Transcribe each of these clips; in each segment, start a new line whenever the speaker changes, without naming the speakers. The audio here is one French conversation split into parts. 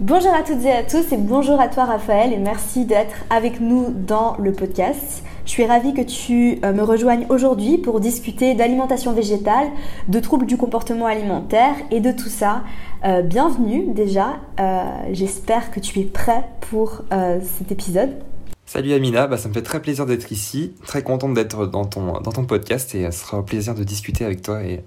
Bonjour à toutes et à tous et bonjour à toi Raphaël et merci d'être avec nous dans le podcast. Je suis ravie que tu euh, me rejoignes aujourd'hui pour discuter d'alimentation végétale, de troubles du comportement alimentaire et de tout ça. Euh, bienvenue déjà, euh, j'espère que tu es prêt pour cet épisode.
Salut Amina, bah, ça me fait très plaisir d'être ici, très contente d'être dans ton, dans ton podcast et ce sera un plaisir de discuter avec toi et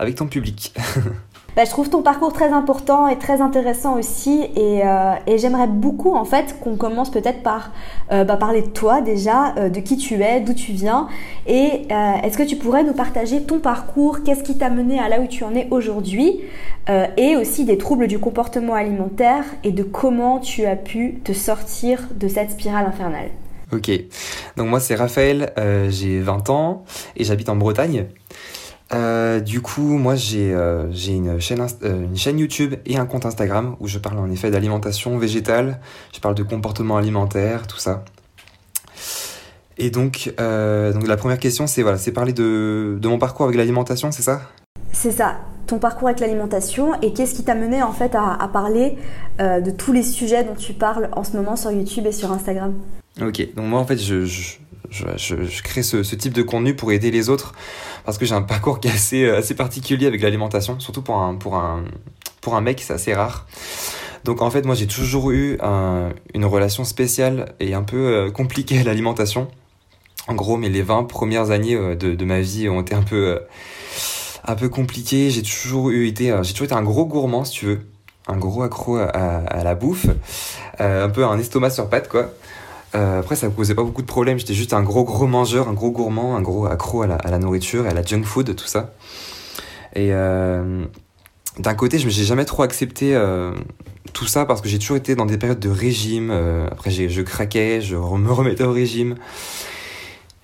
avec ton public.
Bah, je trouve ton parcours très important et très intéressant aussi et, euh, j'aimerais beaucoup en fait qu'on commence peut-être par euh, bah, parler de toi déjà, euh, de qui tu es, d'où tu viens et est-ce que tu pourrais nous partager ton parcours, qu'est-ce qui t'a mené à là où tu en es aujourd'hui et aussi des troubles du comportement alimentaire et de comment tu as pu te sortir de cette spirale infernale?
Ok, donc moi c'est Raphaël, j'ai 20 ans et j'habite en Bretagne. Euh, du coup, moi j'ai euh, une, chaîne, euh, une chaîne YouTube et un compte Instagram où je parle en effet d'alimentation végétale, je parle de comportement alimentaire, tout ça. Et donc, donc la première question c'est voilà, c'est parler de, de mon parcours avec l'alimentation, c'est ça?
C'est ça, ton parcours avec l'alimentation et qu'est-ce qui t'a mené en fait à, à parler de tous les sujets dont tu parles en ce moment sur YouTube et sur Instagram?
Ok, donc moi en fait je, je, je crée ce, ce, type de contenu pour aider les autres parce que j'ai un parcours qui est assez, euh, assez particulier avec l'alimentation, surtout pour un, pour un, pour un mec, c'est assez rare. Donc en fait, moi j'ai toujours eu une relation spéciale et un peu euh, compliquée à l'alimentation. En gros, mais les 20 premières années euh, de, de ma vie ont été un peu, un peu compliquées. J'ai toujours eu été, j'ai toujours été un gros gourmand, si tu veux. Un gros accro à, à la bouffe. un peu un estomac sur pattes, quoi. Euh, après, ça me causait pas beaucoup de problèmes. J'étais juste un gros, gros mangeur, un gros gourmand, un gros accro à la, à la nourriture et à la junk food, tout ça. Et euh, d'un côté, je n'ai jamais trop accepté euh, tout ça parce que j'ai toujours été dans des périodes de régime. Euh, après, je craquais, je me remettais au régime.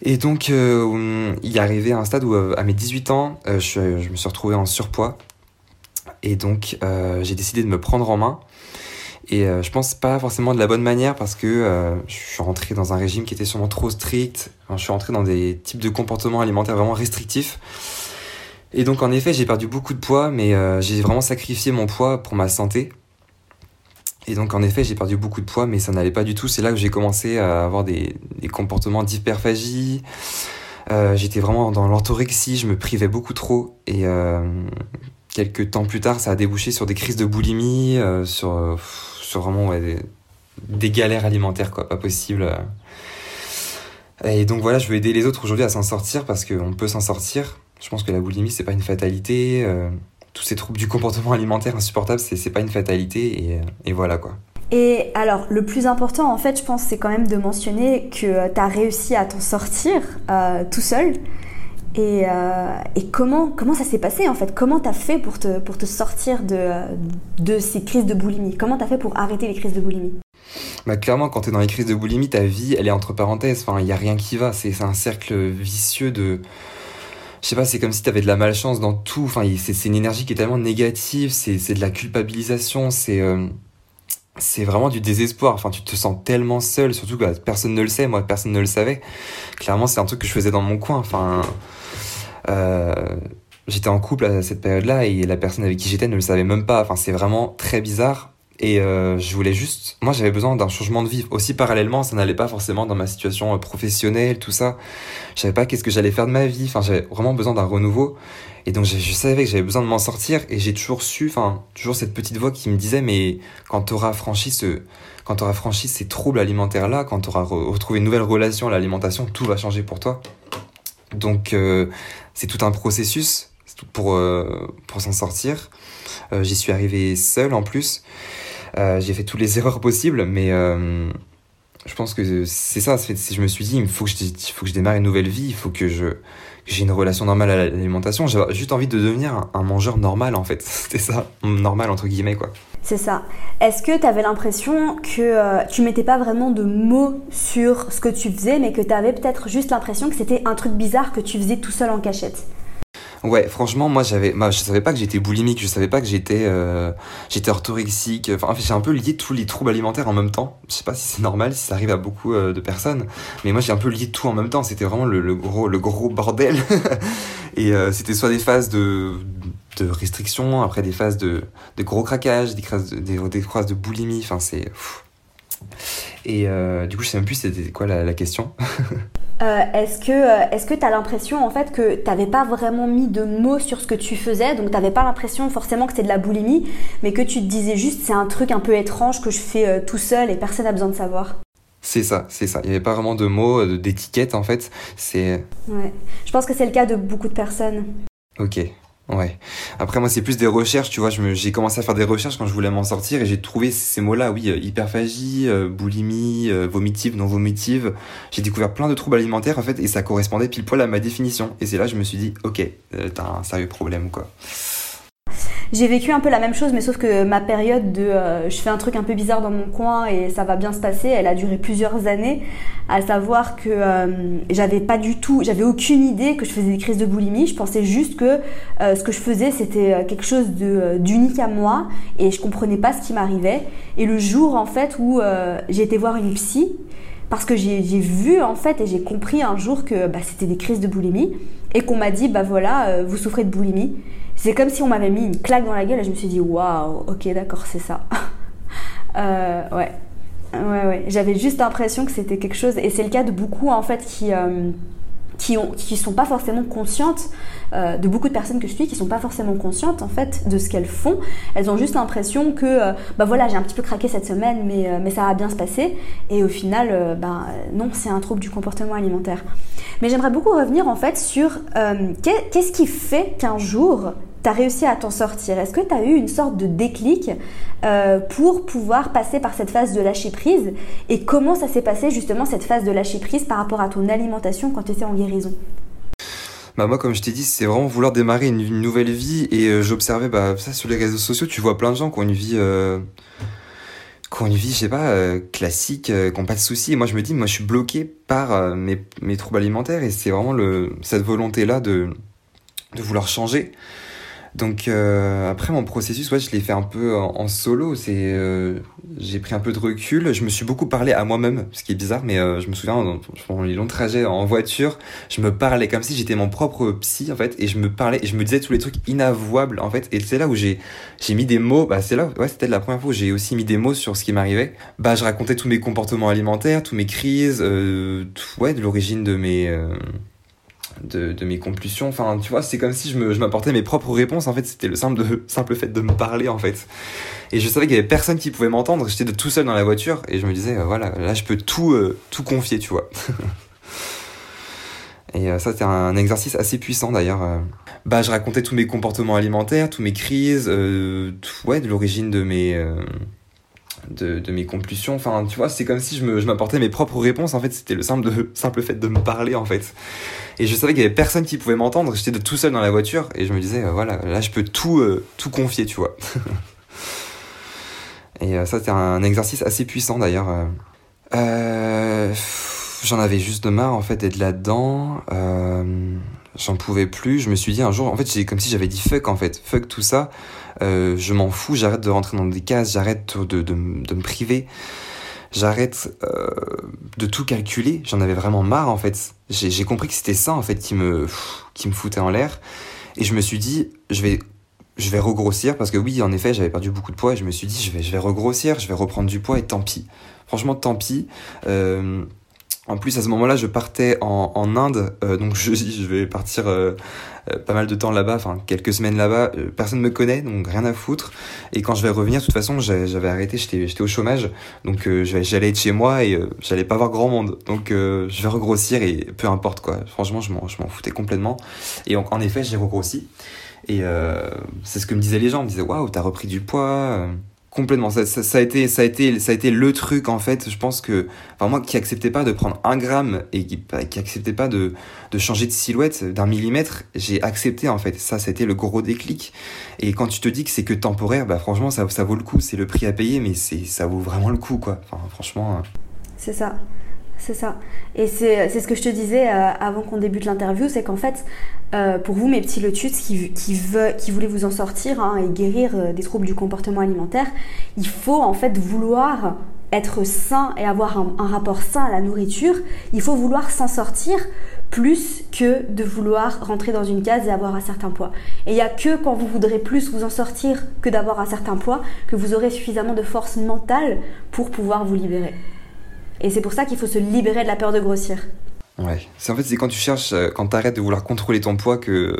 Et donc, euh, il est arrivé à un stade où, à mes 18 ans, je, je, me suis retrouvé en surpoids. Et donc, j'ai décidé de me prendre en main et euh, je pense pas forcément de la bonne manière parce que euh, je suis rentré dans un régime qui était sûrement trop strict. je suis rentré dans des types de comportements alimentaires vraiment restrictifs. Et donc en effet, j'ai perdu beaucoup de poids, mais euh, j'ai vraiment sacrifié mon poids pour ma santé. Et donc en effet, j'ai perdu beaucoup de poids, mais ça n'allait pas du tout. C'est là que j'ai commencé à avoir des, des comportements d'hyperphagie. J'étais vraiment dans l'orthorexie, je me privais beaucoup trop. Et quelques temps plus tard, ça a débouché sur des crises de boulimie, sur sur vraiment des, galères alimentaires, quoi, pas possible. Et donc voilà, je veux aider les autres aujourd'hui à s'en sortir parce qu'on peut s'en sortir. Je pense que la boulimie, c'est pas une fatalité. Euh, tous ces troubles du comportement alimentaire insupportables, c'est pas une fatalité. Et, et, voilà quoi.
Et alors, le plus important, en fait, je pense, c'est quand même de mentionner que tu as réussi à t'en sortir euh, tout seul. Et, euh, et, comment, comment ça s'est passé en fait? Comment t'as fait pour te, pour te sortir de, de ces crises de boulimie? Comment t'as fait pour arrêter les crises de boulimie?
Bah clairement, quand t'es dans les crises de boulimie, ta vie, elle est entre parenthèses. Enfin, il y a rien qui va. C'est un cercle vicieux de. Je sais pas, c'est comme si t'avais de la malchance dans tout. Enfin, c'est une énergie qui est tellement négative. C'est de la culpabilisation. C'est. Euh, c'est vraiment du désespoir. Enfin, tu te sens tellement seul, surtout que bah, personne ne le sait. Moi, personne ne le savait. Clairement, c'est un truc que je faisais dans mon coin. Enfin, j'étais en couple à cette période-là et la personne avec qui j'étais ne le savait même pas. Enfin, c'est vraiment très bizarre. Et euh, je voulais juste, moi j'avais besoin d'un changement de vie. Aussi parallèlement, ça n'allait pas forcément dans ma situation euh, professionnelle, tout ça. Je savais pas qu'est-ce que j'allais faire de ma vie. Enfin, j'avais vraiment besoin d'un renouveau. Et donc je, savais que j'avais besoin de m'en sortir. Et j'ai toujours su, enfin, toujours cette petite voix qui me disait, mais quand tu auras franchi ce, quand franchi ces troubles alimentaires là, quand tu auras retrouvé une nouvelle relation à l'alimentation, tout va changer pour toi. Donc euh, c'est tout un processus pour, euh, pour s'en sortir. Euh, j'y suis arrivé seul en plus. j'ai fait toutes les erreurs possibles, mais je pense que c'est ça. Je me suis dit, il faut que je, il faut que je démarre une nouvelle vie, il faut que je j'ai une relation normale à l'alimentation. J'avais juste envie de devenir un, mangeur normal en fait. C'était ça, normal entre guillemets quoi.
C'est ça. Est-ce que tu avais l'impression que euh, tu mettais pas vraiment de mots sur ce que tu faisais, mais que tu avais peut-être juste l'impression que c'était un truc bizarre que tu faisais tout seul en cachette?
Ouais, franchement, moi, j'avais, moi, je savais pas que j'étais boulimique, je savais pas que j'étais, euh, j'étais orthorexique. Enfin, j'ai un peu lié tous les troubles alimentaires en même temps. Je sais pas si c'est normal, si ça arrive à beaucoup euh, de personnes, mais moi, j'ai un peu lié tout en même temps. C'était vraiment le, gros, le gros bordel. Et c'était soit des phases de, de restriction, après des phases de, de gros craquage, des phases de, des, des phases de boulimie. Enfin, c'est. Et du coup, je sais même plus c'était quoi la, la question.
Euh, est-ce que euh, est-ce que tu as l'impression en fait que tu n'avais pas vraiment mis de mots sur ce que tu faisais, donc tu n'avais pas l'impression forcément que c'était de la boulimie, mais que tu te disais juste c'est un truc un peu étrange que je fais euh, tout seul et personne n'a besoin de savoir?
C'est ça, c'est ça. Il n'y avait pas vraiment de mots, d'étiquette en fait. C'est.
Ouais. Je pense que c'est le cas de beaucoup de personnes.
Ok, Ouais. Après, moi, c'est plus des recherches, tu vois. J'ai commencé à faire des recherches quand je voulais m'en sortir et j'ai trouvé ces mots-là, oui, euh, hyperphagie, euh, boulimie, euh, vomitive, non vomitive. J'ai découvert plein de troubles alimentaires, en fait, et ça correspondait pile poil à ma définition. Et c'est là, je me suis dit, ok, t'as un sérieux problème, quoi.
J'ai vécu un peu la même chose, mais sauf que ma période de euh, je fais un truc un peu bizarre dans mon coin et ça va bien se passer, elle a duré plusieurs années. À savoir que euh, j'avais pas du tout, j'avais aucune idée que je faisais des crises de boulimie. Je pensais juste que euh, ce que je faisais c'était quelque chose d'unique à moi et je comprenais pas ce qui m'arrivait. Et le jour en fait où j'ai été voir une psy, parce que j'ai vu en fait et j'ai compris un jour que bah, c'était des crises de boulimie et qu'on m'a dit bah voilà vous souffrez de boulimie c'est comme si on m'avait mis une claque dans la gueule et je me suis dit waouh, ok, d'accord, c'est ça. euh, ouais. Ouais, ouais. J'avais juste l'impression que c'était quelque chose, et c'est le cas de beaucoup en fait qui. Euh, qui qui sont pas forcément conscientes euh, de beaucoup de personnes que je suis qui sont pas forcément conscientes en fait de ce qu'elles font. Elles ont juste l'impression que euh, bah voilà j'ai un petit peu craqué cette semaine mais mais ça va bien se passer. Et au final bah non c'est un trouble du comportement alimentaire. Mais j'aimerais beaucoup revenir en fait sur qu'est-ce qui fait qu'un jour tu as réussi à t'en sortir Est-ce que tu as eu une sorte de déclic euh, pour pouvoir passer par cette phase de lâcher prise Et comment ça s'est passé justement cette phase de lâcher prise par rapport à ton alimentation quand tu étais en guérison?
Bah moi, comme je t'ai dit, c'est vraiment vouloir démarrer une, nouvelle vie. Et euh, j'observais bah, ça sur les réseaux sociaux. Tu vois plein de gens qui ont une vie, euh, ont une vie, je sais pas, classique, qui n'ont pas de soucis. Et moi, je me dis, moi, je suis bloqué par mes, troubles alimentaires. Et c'est vraiment cette volonté-là de, de vouloir changer. Donc euh, après mon processus, ouais, je l'ai fait un peu en, solo. C'est, euh, j'ai pris un peu de recul. Je me suis beaucoup parlé à moi-même, ce qui est bizarre, mais euh, je me souviens dans, les longs trajets en voiture, je me parlais comme si j'étais mon propre psy en fait, et je me parlais, et je me disais tous les trucs inavouables en fait. Et c'est là où j'ai j'ai mis des mots. Bah c'est là, ouais, c'était la première fois où j'ai aussi mis des mots sur ce qui m'arrivait. Bah je racontais tous mes comportements alimentaires, tous mes crises, tout, ouais, de l'origine de mes de, mes compulsions. Enfin, tu vois, c'est comme si je m'apportais mes propres réponses. En fait, c'était le simple, de, simple fait de me parler, en fait. Et je savais qu'il y avait personne qui pouvait m'entendre. J'étais tout seul dans la voiture et je me disais, euh, voilà, là, je peux tout, euh, tout confier, tu vois. et euh, ça, c'était un exercice assez puissant, d'ailleurs. Bah, je racontais tous mes comportements alimentaires, tous mes crises, ouais, de l'origine de mes de, mes compulsions. Enfin, tu vois, c'est comme si je m'apportais mes propres réponses. En fait, c'était le simple, de, simple fait de me parler, en fait. Et je savais qu'il y avait personne qui pouvait m'entendre. J'étais tout seul dans la voiture et je me disais, euh, voilà, là, je peux tout, euh, tout confier, tu vois. et euh, ça, c'était un exercice assez puissant, d'ailleurs. J'en avais juste marre, en fait, d'être là-dedans. J'en pouvais plus. Je me suis dit un jour, en fait, j'ai comme si j'avais dit fuck, en fait. Fuck tout ça. Je m'en fous, j'arrête de rentrer dans des cases, j'arrête de, de, me priver, j'arrête euh, de tout calculer. J'en avais vraiment marre en fait. J'ai compris que c'était ça en fait qui me, foutait en l'air. Et je me suis dit, je vais, je regrossir parce que oui, en effet, j'avais perdu beaucoup de poids et je me suis dit, je vais, je regrossir, je vais reprendre du poids et tant pis. Franchement, tant pis. Euh, en plus, à ce moment-là, je partais en, en Inde, euh, donc je, je vais partir euh, euh, pas mal de temps là-bas, enfin quelques semaines là-bas. personne ne me connaît, donc rien à foutre. Et quand je vais revenir, de toute façon, j'avais arrêté, j'étais au chômage, donc j'allais être chez moi et j'allais pas voir grand monde. Donc je vais regrossir et peu importe quoi. Franchement, je m'en foutais complètement. Et en, en effet, j'ai regrossi. Et c'est ce que me disaient les gens, ils me disaient waouh, t'as repris du poids Complètement. Ça, ça, a été, ça a été, ça a été le truc en fait. Je pense que, enfin moi qui acceptais pas de prendre un gramme et qui, qui acceptait pas de, de changer de silhouette d'un millimètre, j'ai accepté en fait. Ça, c'était le gros déclic. Et quand tu te dis que c'est que temporaire, bah franchement, ça, ça vaut le coup. C'est le prix à payer, mais c'est, ça vaut vraiment le coup quoi. Enfin, franchement. Euh.
C'est ça. C'est ça. Et c'est ce que je te disais euh, avant qu'on débute l'interview, c'est qu'en fait, euh, pour vous, mes petits lotus qui, qui, qui voulaient vous en sortir hein, et guérir euh, des troubles du comportement alimentaire, il faut en fait vouloir être sain et avoir un, un rapport sain à la nourriture. Il faut vouloir s'en sortir plus que de vouloir rentrer dans une case et avoir un certain poids. Et il n'y a que quand vous voudrez plus vous en sortir que d'avoir un certain poids que vous aurez suffisamment de force mentale pour pouvoir vous libérer. Et c'est pour ça qu'il faut se libérer de la peur de grossir.
Ouais, c'est en fait c'est quand tu cherches, euh, quand tu arrêtes de vouloir contrôler ton poids que,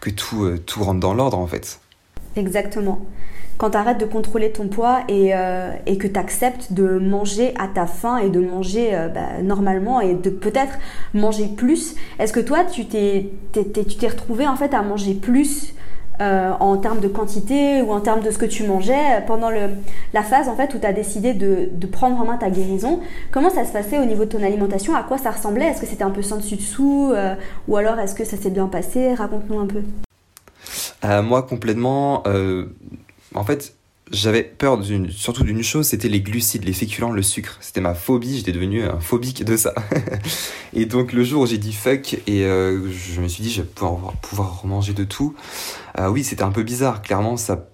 que tout, euh, tout rentre dans l'ordre en fait.
Exactement. Quand tu arrêtes de contrôler ton poids et, euh, et que tu acceptes de manger à ta faim et de manger bah, normalement et de peut-être manger plus, est-ce que toi tu t'es, tu t'es retrouvé en fait à manger plus euh, en termes de quantité ou en termes de ce que tu mangeais pendant le, la phase en fait où tu as décidé de, de, prendre en main ta guérison. Comment ça se passait au niveau de ton alimentation? À quoi ça ressemblait? Est-ce que c'était un peu sans dessus dessous euh, ou alors est-ce que ça s'est bien passé? Raconte-nous un peu.
Euh, moi complètement. en fait, j'avais peur surtout d'une chose, c'était les glucides, les féculents, le sucre. C'était ma phobie, j'étais devenu un phobique de ça. et donc le jour où j'ai dit fuck et euh, je me suis dit je vais pouvoir, pouvoir manger de tout. Euh, oui, c'était un peu bizarre. Clairement, ça,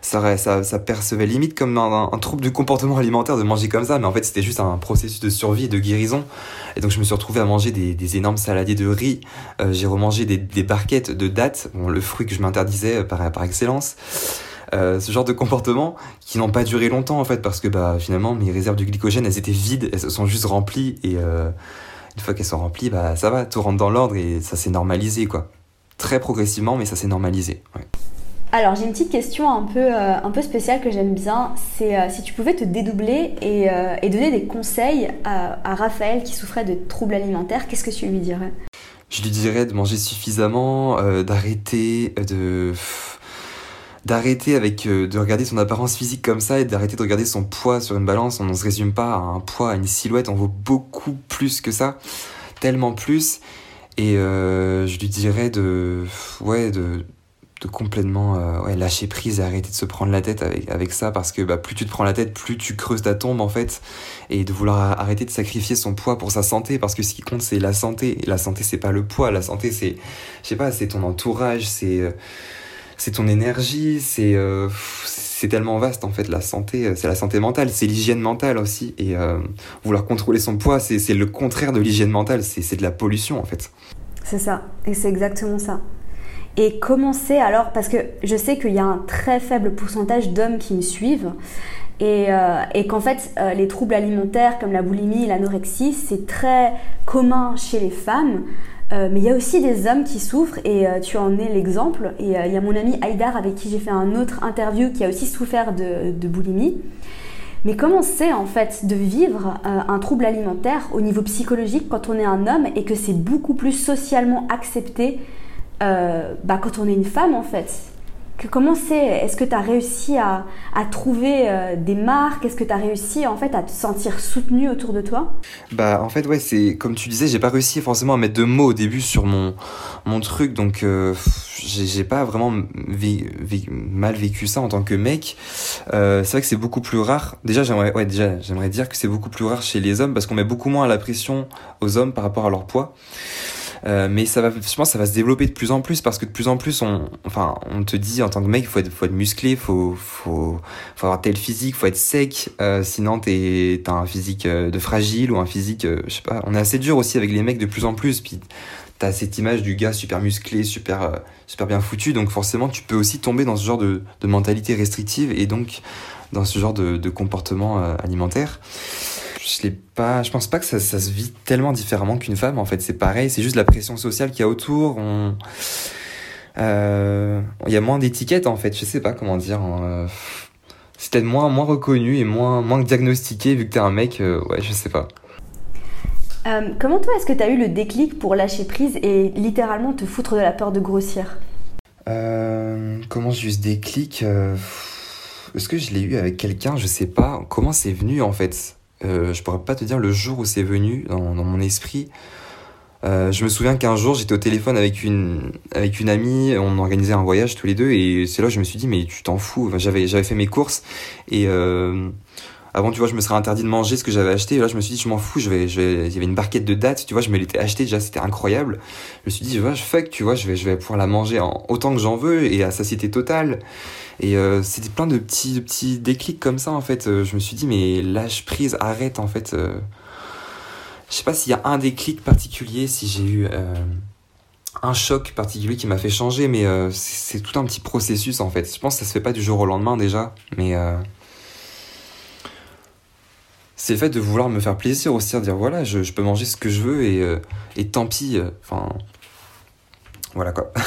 ça, ça, percevait limite comme un, un, trouble du comportement alimentaire de manger comme ça, mais en fait c'était juste un processus de survie et de guérison. Et donc je me suis retrouvé à manger des, énormes saladiers de riz. Euh, j'ai remangé des, des barquettes de dattes, le fruit que je m'interdisais par, par excellence. Euh, ce genre de comportement qui n'ont pas duré longtemps en fait parce que bah finalement mes réserves de glycogène elles étaient vides, elles se sont juste remplies et euh, une fois qu'elles sont remplies bah ça va, tout rentre dans l'ordre et ça s'est normalisé quoi. Très progressivement mais ça s'est normalisé.
Alors j'ai une petite question un peu, euh, un peu spéciale que j'aime bien, c'est si tu pouvais te dédoubler et, et donner des conseils à, à, Raphaël qui souffrait de troubles alimentaires, qu'est-ce que tu lui dirais?
Je lui dirais de manger suffisamment, d'arrêter de d'arrêter avec euh, de regarder son apparence physique comme ça et d'arrêter de regarder son poids sur une balance. On ne se résume pas à un poids, à une silhouette. On vaut beaucoup plus que ça, tellement plus. Et euh, je lui dirais de, ouais, de, de complètement euh, ouais, lâcher prise et arrêter de se prendre la tête avec, avec ça parce que bah, plus tu te prends la tête, plus tu creuses ta tombe en fait. Et de vouloir arrêter de sacrifier son poids pour sa santé parce que ce qui compte c'est la santé. La santé c'est pas le poids, la santé c'est, je sais pas, c'est ton entourage, c'est c'est ton énergie, c'est euh, c'est tellement vaste en fait la santé, euh, c'est la santé mentale, c'est l'hygiène mentale aussi et euh, vouloir contrôler son poids, c'est le contraire de l'hygiène mentale, c'est de la pollution en fait.
C'est ça, et c'est exactement ça. Et commencer alors, parce que je sais qu'il y a un très faible pourcentage d'hommes qui me suivent, et, et qu'en fait, les troubles alimentaires comme la boulimie, l'anorexie, c'est très commun chez les femmes. Euh, mais il y a aussi des hommes qui souffrent et euh, tu en es l'exemple. Et euh, il y a mon ami Haïdar avec qui j'ai fait un autre interview qui a aussi souffert de, boulimie. Mais comment c'est en fait de vivre un trouble alimentaire au niveau psychologique quand on est un homme et que c'est beaucoup plus socialement accepté bah, quand on est une femme en fait? Comment c'est Est-ce que tu as réussi à, trouver euh, des marques? Est-ce que tu as réussi en fait à te sentir soutenu autour de toi?
Bah en fait ouais, c'est comme tu disais, j'ai pas réussi forcément à mettre de mots au début sur mon mon truc donc euh, j'ai pas vraiment mal vécu ça en tant que mec. Euh, c'est vrai que c'est beaucoup plus rare. Déjà j'aimerais déjà j'aimerais dire que c'est beaucoup plus rare chez les hommes parce qu'on met beaucoup moins la pression aux hommes par rapport à leur poids. Euh, mais ça va, je pense ça va se développer de plus en plus parce que de plus en plus, on, enfin, on te dit en tant que mec, il faut être, faut être musclé, faut, faut, faut avoir tel physique, faut être sec, euh, sinon t'es, t'as un physique euh, de fragile ou un physique, euh, je sais pas. On est assez dur aussi avec les mecs de plus en plus, puis t'as cette image du gars super musclé, super, super bien foutu, donc forcément tu peux aussi tomber dans ce genre de, de mentalité restrictive et donc dans ce genre de, de comportement alimentaire je l'ai pas, je pense pas que ça, ça se vit tellement différemment qu'une femme. En fait, c'est pareil. C'est juste la pression sociale qu'il y a autour. On, euh, il y a moins d'étiquettes en fait. Je sais pas comment dire. Hein. c'est peut-être moins, moins reconnu et moins, moins diagnostiqué vu que t'es un mec. Euh, ouais, je sais pas.
Euh, comment toi est-ce que tu as eu le déclic pour lâcher prise et littéralement te foutre de la peur de grossir?
Comment j'ai eu ce déclic est-ce que je l'ai eu avec quelqu'un? Je sais pas. Comment c'est venu en fait? Je pourrais pas te dire le jour où c'est venu dans, mon esprit. Euh, je me souviens qu'un jour j'étais au téléphone avec une amie, on organisait un voyage tous les deux et c'est là que je me suis dit mais tu t'en fous. j'avais j'avais fait mes courses et euh, avant tu vois je me serais interdit de manger ce que j'avais acheté. Et là je me suis dit je m'en fous je vais je vais il y avait une barquette de dates tu vois je me l'étais acheté déjà c'était incroyable. Je me suis dit je fuck tu vois je vais je vais pouvoir la manger autant que j'en veux et à satiété totale. Et euh, c'était plein de petits petits déclics comme ça en fait. Je me suis dit mais lâche prise arrête en fait je sais pas s'il y a un déclic particulier, si j'ai eu euh, un choc particulier qui m'a fait changer, mais euh, c'est tout un petit processus en fait. Je pense que ça se fait pas du jour au lendemain déjà, mais euh, c'est le fait de vouloir me faire plaisir aussi, de dire voilà, je, peux manger ce que je veux et, et tant pis. Enfin, voilà quoi.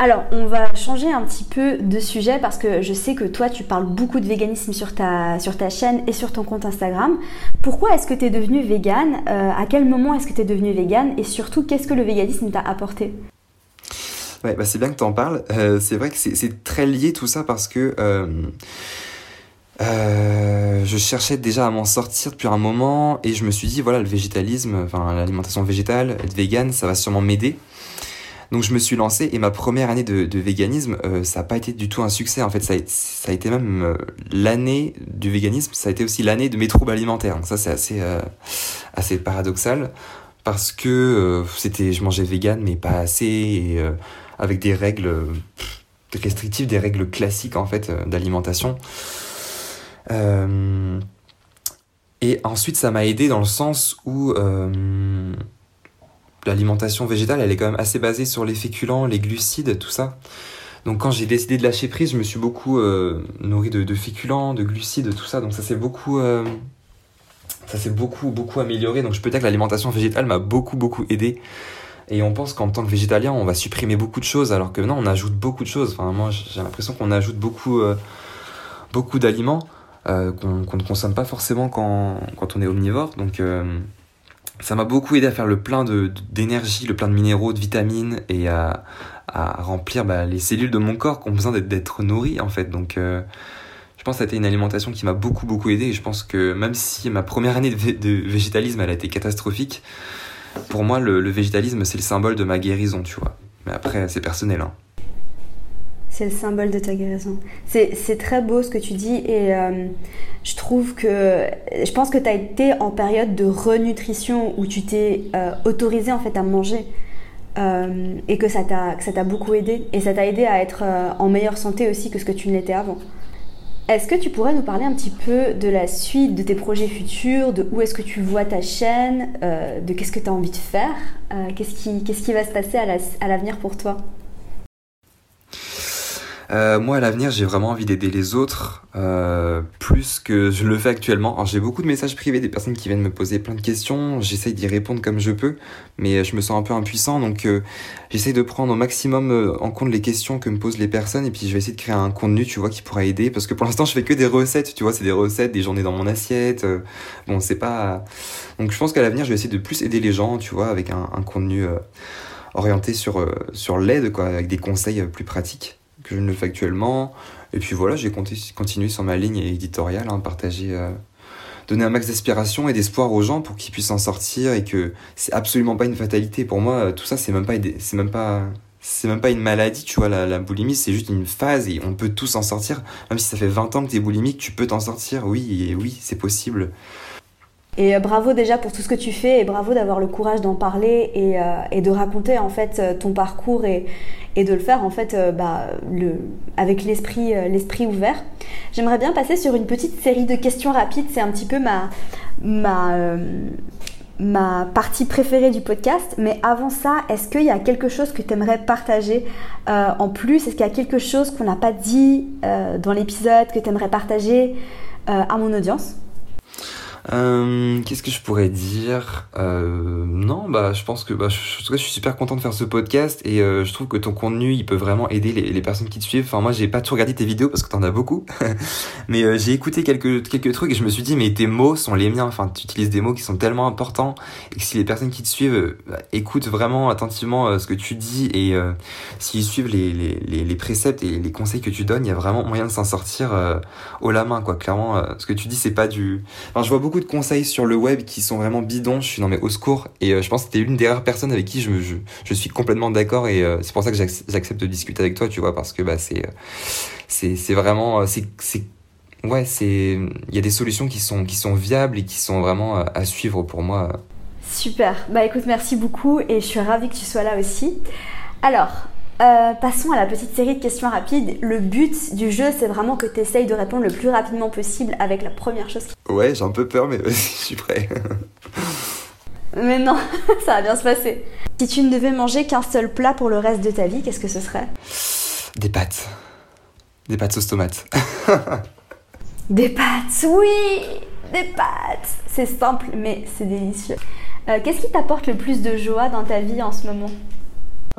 Alors, on va changer un petit peu de sujet parce que je sais que toi, tu parles beaucoup de véganisme sur ta, sur ta chaîne et sur ton compte Instagram. Pourquoi est-ce que tu es devenu végane euh, À quel moment est-ce que tu es devenu végane Et surtout, qu'est-ce que le véganisme t'a apporté?
Ouais, bah c'est bien que tu en parles. Euh, c'est vrai que c'est très lié tout ça parce que euh, je cherchais déjà à m'en sortir depuis un moment et je me suis dit, voilà, le végétalisme, enfin l'alimentation végétale, être végane, ça va sûrement m'aider. Donc je me suis lancé et ma première année de, véganisme, euh, ça n'a pas été du tout un succès. En fait, ça a, ça a été même euh, l'année du véganisme, ça a été aussi l'année de mes troubles alimentaires. Donc ça, c'est assez, euh, assez paradoxal parce que c'était, je mangeais vegan mais pas assez et avec des règles restrictives, des règles classiques en fait d'alimentation. Et ensuite, ça m'a aidé dans le sens où l'alimentation végétale, elle est quand même assez basée sur les féculents, les glucides, tout ça. Donc quand j'ai décidé de lâcher prise, je me suis beaucoup euh, nourri de, féculents, de glucides, tout ça. Donc ça s'est beaucoup, euh, ça beaucoup, beaucoup amélioré. Donc je peux dire que l'alimentation végétale m'a beaucoup, beaucoup aidé. Et on pense qu'en tant que végétalien, on va supprimer beaucoup de choses, alors que non, on ajoute beaucoup de choses. Enfin, moi, j'ai l'impression qu'on ajoute beaucoup, euh, beaucoup d'aliments qu'on ne consomme pas forcément quand, quand on est omnivore. Donc ça m'a beaucoup aidé à faire le plein d'énergie, le plein de minéraux, de vitamines et à, à remplir bah, les cellules de mon corps qui ont besoin d'être nourries en fait. Donc euh, je pense que ça a été une alimentation qui m'a beaucoup beaucoup aidé et je pense que même si ma première année de, végétalisme elle a été catastrophique, pour moi le, le végétalisme c'est le symbole de ma guérison, tu vois. Mais après c'est personnel. Hein.
C'est le symbole de ta guérison. C'est très beau ce que tu dis et euh, je trouve que je pense que tu as été en période de renutrition où tu t'es euh, autorisé en fait à manger euh, et que ça t'a beaucoup aidé et ça t'a aidé à être en meilleure santé aussi que ce que tu ne l'étais avant. Est-ce que tu pourrais nous parler un petit peu de la suite de tes projets futurs, de où est-ce que tu vois ta chaîne, de qu'est-ce que tu as envie de faire, qu'est-ce qui, qui, va se passer à l'avenir pour toi?
Euh, moi, à l'avenir, j'ai vraiment envie d'aider les autres euh, plus que je le fais actuellement. J'ai beaucoup de messages privés des personnes qui viennent me poser plein de questions. J'essaye d'y répondre comme je peux, mais je me sens un peu impuissant. Donc, euh, j'essaye de prendre au maximum euh, en compte les questions que me posent les personnes et puis je vais essayer de créer un contenu, tu vois, qui pourra aider. Parce que pour l'instant, je fais que des recettes, tu vois, c'est des recettes, des journées dans mon assiette. Euh, bon, c'est pas. Donc, je pense qu'à l'avenir, je vais essayer de plus aider les gens, tu vois, avec un, un contenu orienté sur, sur l'aide, quoi, avec des conseils plus pratiques que je ne le fais actuellement. Et puis voilà, j'ai continué sur ma ligne éditoriale, hein, partager, euh, donner un max d'inspiration et d'espoir aux gens pour qu'ils puissent en sortir et que c'est absolument pas une fatalité. Pour moi, tout ça, c'est même pas, c'est même pas, c'est même pas une maladie, tu vois, la, la boulimie, c'est juste une phase et on peut tous en sortir. Même si ça fait 20 ans que tu es boulimique, tu peux t'en sortir, oui, oui, c'est possible.
Et euh, bravo déjà pour tout ce que tu fais et bravo d'avoir le courage d'en parler et, euh, de raconter en fait euh, ton parcours et, de le faire en fait bah, avec l'esprit ouvert. J'aimerais bien passer sur une petite série de questions rapides. C'est un petit peu ma ma ma partie préférée du podcast. Mais avant ça, est-ce qu'il y a quelque chose que tu aimerais partager en plus? Est-ce qu'il y a quelque chose qu'on n'a pas dit dans l'épisode que tu aimerais partager à mon audience?
Euh, Qu'est-ce que je pourrais dire? Euh, Non, bah, je pense que, bah, je, en tout cas, je suis super content de faire ce podcast et euh, je trouve que ton contenu, il peut vraiment aider les, personnes qui te suivent. Enfin, moi, j'ai pas tout regardé tes vidéos parce que t'en as beaucoup, mais euh, j'ai écouté quelques quelques trucs et je me suis dit, mais tes mots sont les miens. Enfin, tu utilises des mots qui sont tellement importants et que si les personnes qui te suivent bah, écoutent vraiment attentivement ce que tu dis et s'ils suivent les, les, les, les préceptes et les conseils que tu donnes, il y a vraiment moyen de s'en sortir haut la main, quoi. Clairement, ce que tu dis, c'est pas du. Enfin, je vois beaucoup de conseils sur le web qui sont vraiment bidons. Je suis non mais au secours. Et euh, je pense que t'es une des rares personnes avec qui je, je, je suis complètement d'accord. Et euh, c'est pour ça que j'ac- j'accepte de discuter avec toi, tu vois, parce que bah c'est euh, vraiment c'est c'est ouais c'est il y a des solutions qui sont qui sont viables et qui sont vraiment à suivre pour moi.
Super. Bah écoute, merci beaucoup et je suis ravie que tu sois là aussi. Alors, euh, passons à la petite série de questions rapides. Le but du jeu, c'est vraiment que tu essayes de répondre le plus rapidement possible avec la première chose qui...
Ouais, j'ai un peu peur, mais vas-y, je suis prêt.
Mais non, ça va bien se passer. Si tu ne devais manger qu'un seul plat pour le reste de ta vie, qu'est-ce que ce serait?
Des pâtes, des pâtes sauce tomate.
Des pâtes, oui Des pâtes C'est simple, mais c'est délicieux. Euh, qu'est-ce qui t'apporte le plus de joie dans ta vie en ce moment?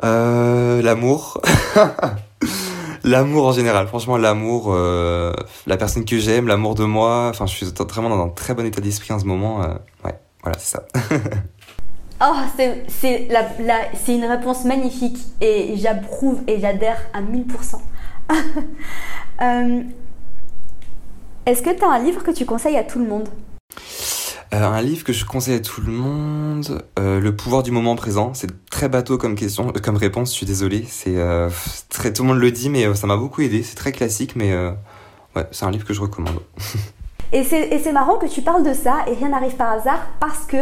Euh, l'amour. l'amour en général. Franchement, l'amour, euh, la personne que j'aime, l'amour de moi. Enfin, je suis vraiment dans un très bon état d'esprit en ce moment. euh, ouais, voilà, c'est ça.
Oh, c'est, la, une réponse magnifique et j'approuve et j'adhère à 1000%. Euh, est-ce que tu as un livre que tu conseilles à tout le monde?
Euh, un livre que je conseille à tout le monde, euh, Le pouvoir du moment présent. C'est très bateau comme question, euh, comme réponse. Je suis désolé. C'est très, tout le monde le dit, mais ça m'a beaucoup aidé. C'est très classique, mais ouais, c'est un livre que je recommande.
Et c'est marrant que tu parles de ça et rien n'arrive par hasard parce que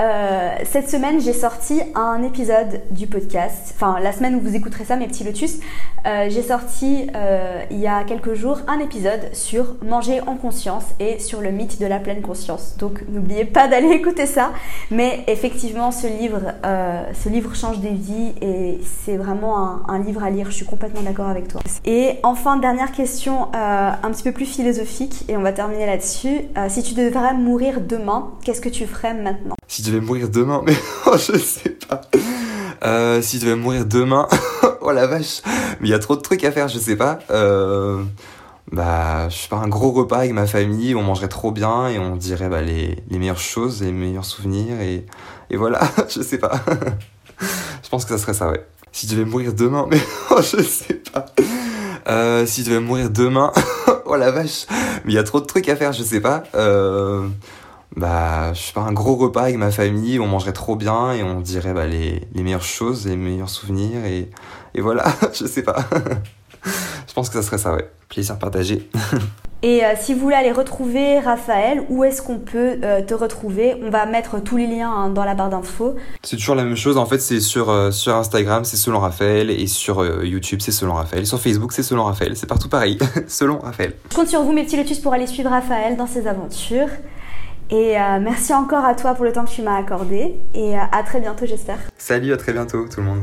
euh, cette semaine j'ai sorti un épisode du podcast, enfin la semaine où vous écouterez ça mes petits lotus, euh, j'ai sorti euh, il y a quelques jours un épisode sur manger en conscience et sur le mythe de la pleine conscience. Donc n'oubliez pas d'aller écouter ça. Mais effectivement ce livre, euh, ce livre change des vies et c'est vraiment un, un livre à lire, je suis complètement d'accord avec toi. Et enfin dernière question euh, un petit peu plus philosophique et on va terminer là-dessus. Si tu devrais mourir demain, qu'est-ce que tu ferais maintenant?
Si je devais mourir demain, mais oh, je sais pas. Euh, si je devais mourir demain, oh la vache, mais il y a trop de trucs à faire, je sais pas. Euh, bah, je sais pas, un gros repas avec ma famille, on mangerait trop bien et on dirait bah, les, les meilleures choses, les meilleurs souvenirs et, et voilà, je sais pas. je pense que ça serait ça, ouais. Si je devais mourir demain, mais oh, je sais pas. Euh, si je devais mourir demain, oh la vache, mais il y a trop de trucs à faire, je sais pas. Euh, bah, je sais pas, un gros repas avec ma famille, on mangerait trop bien et on dirait bah, les, les meilleures choses, les meilleurs souvenirs et, et voilà, je sais pas. je pense que ça serait ça, ouais. Plaisir partagé.
Et euh, si vous voulez aller retrouver Raphaël, où est-ce qu'on peut euh, te retrouver? On va mettre tous les liens hein, dans la barre d'infos.
C'est toujours la même chose, en fait, c'est sur, euh, sur Instagram, c'est selon Raphaël, et sur YouTube, c'est selon Raphaël, sur Facebook, c'est selon Raphaël, c'est partout pareil, selon Raphaël.
Je compte sur vous mes petits lotus pour aller suivre Raphaël dans ses aventures. Et euh, merci encore à toi pour le temps que tu m'as accordé. Et euh, à très bientôt j'espère.
Salut, à très bientôt tout le monde.